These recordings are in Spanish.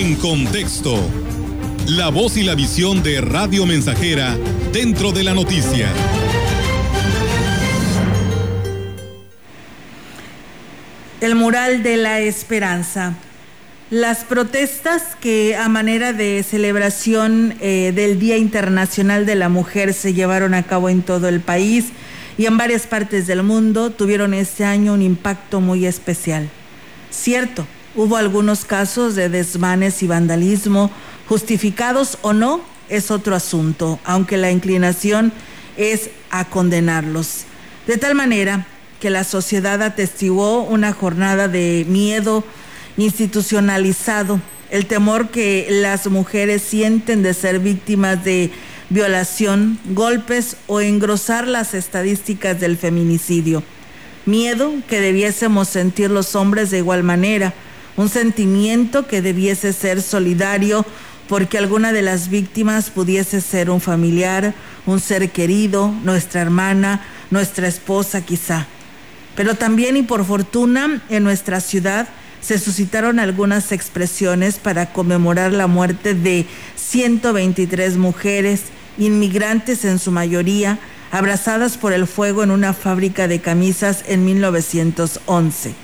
En contexto, la voz y la visión de Radio Mensajera dentro de la noticia. El mural de la esperanza. Las protestas que a manera de celebración eh, del Día Internacional de la Mujer se llevaron a cabo en todo el país y en varias partes del mundo tuvieron este año un impacto muy especial. Cierto, hubo algunos casos de desmanes y vandalismo, justificados o no, es otro asunto, aunque la inclinación es a condenarlos. De tal manera que la sociedad atestiguó una jornada de miedo, institucionalizado, el temor que las mujeres sienten de ser víctimas de violación, golpes o engrosar las estadísticas del feminicidio. Miedo que debiésemos sentir los hombres de igual manera, un sentimiento que debiese ser solidario porque alguna de las víctimas pudiese ser un familiar, un ser querido, nuestra hermana, nuestra esposa quizá. Pero también y por fortuna en nuestra ciudad se suscitaron algunas expresiones para conmemorar la muerte de 123 mujeres, inmigrantes en su mayoría, abrazadas por el fuego en una fábrica de camisas en 1911.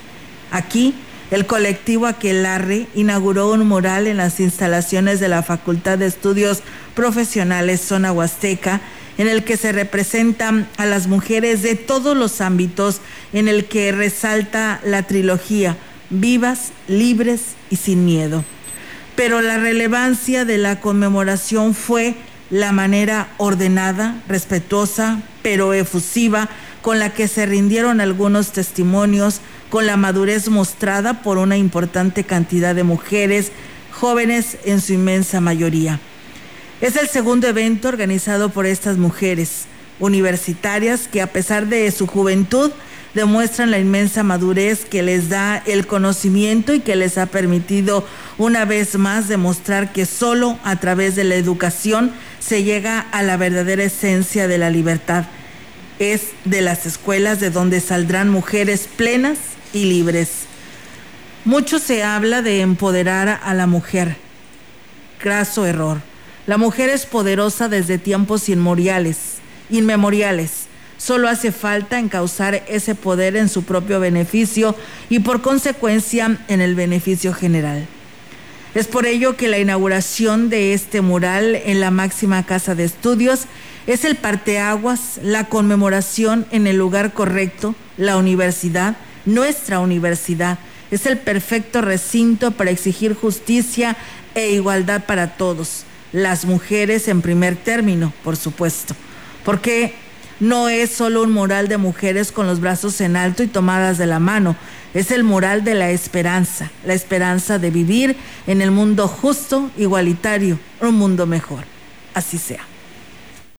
Aquí, el colectivo Aquelarre inauguró un mural en las instalaciones de la Facultad de Estudios Profesionales Zona Huasteca, en el que se representan a las mujeres de todos los ámbitos, en el que resalta la trilogía vivas, libres y sin miedo. Pero la relevancia de la conmemoración fue la manera ordenada, respetuosa, pero efusiva con la que se rindieron algunos testimonios, con la madurez mostrada por una importante cantidad de mujeres, jóvenes en su inmensa mayoría. Es el segundo evento organizado por estas mujeres universitarias que a pesar de su juventud demuestran la inmensa madurez que les da el conocimiento y que les ha permitido una vez más demostrar que solo a través de la educación se llega a la verdadera esencia de la libertad. Es de las escuelas de donde saldrán mujeres plenas y libres. Mucho se habla de empoderar a la mujer. Graso error. La mujer es poderosa desde tiempos inmemoriales, inmemoriales Solo hace falta encauzar ese poder en su propio beneficio y por consecuencia en el beneficio general. Es por ello que la inauguración de este mural en la máxima casa de estudios es el parteaguas, la conmemoración en el lugar correcto, la universidad, nuestra universidad. Es el perfecto recinto para exigir justicia e igualdad para todos, las mujeres en primer término, por supuesto. Porque no es solo un mural de mujeres con los brazos en alto y tomadas de la mano, es el mural de la esperanza, la esperanza de vivir en el mundo justo, igualitario, un mundo mejor. Así sea.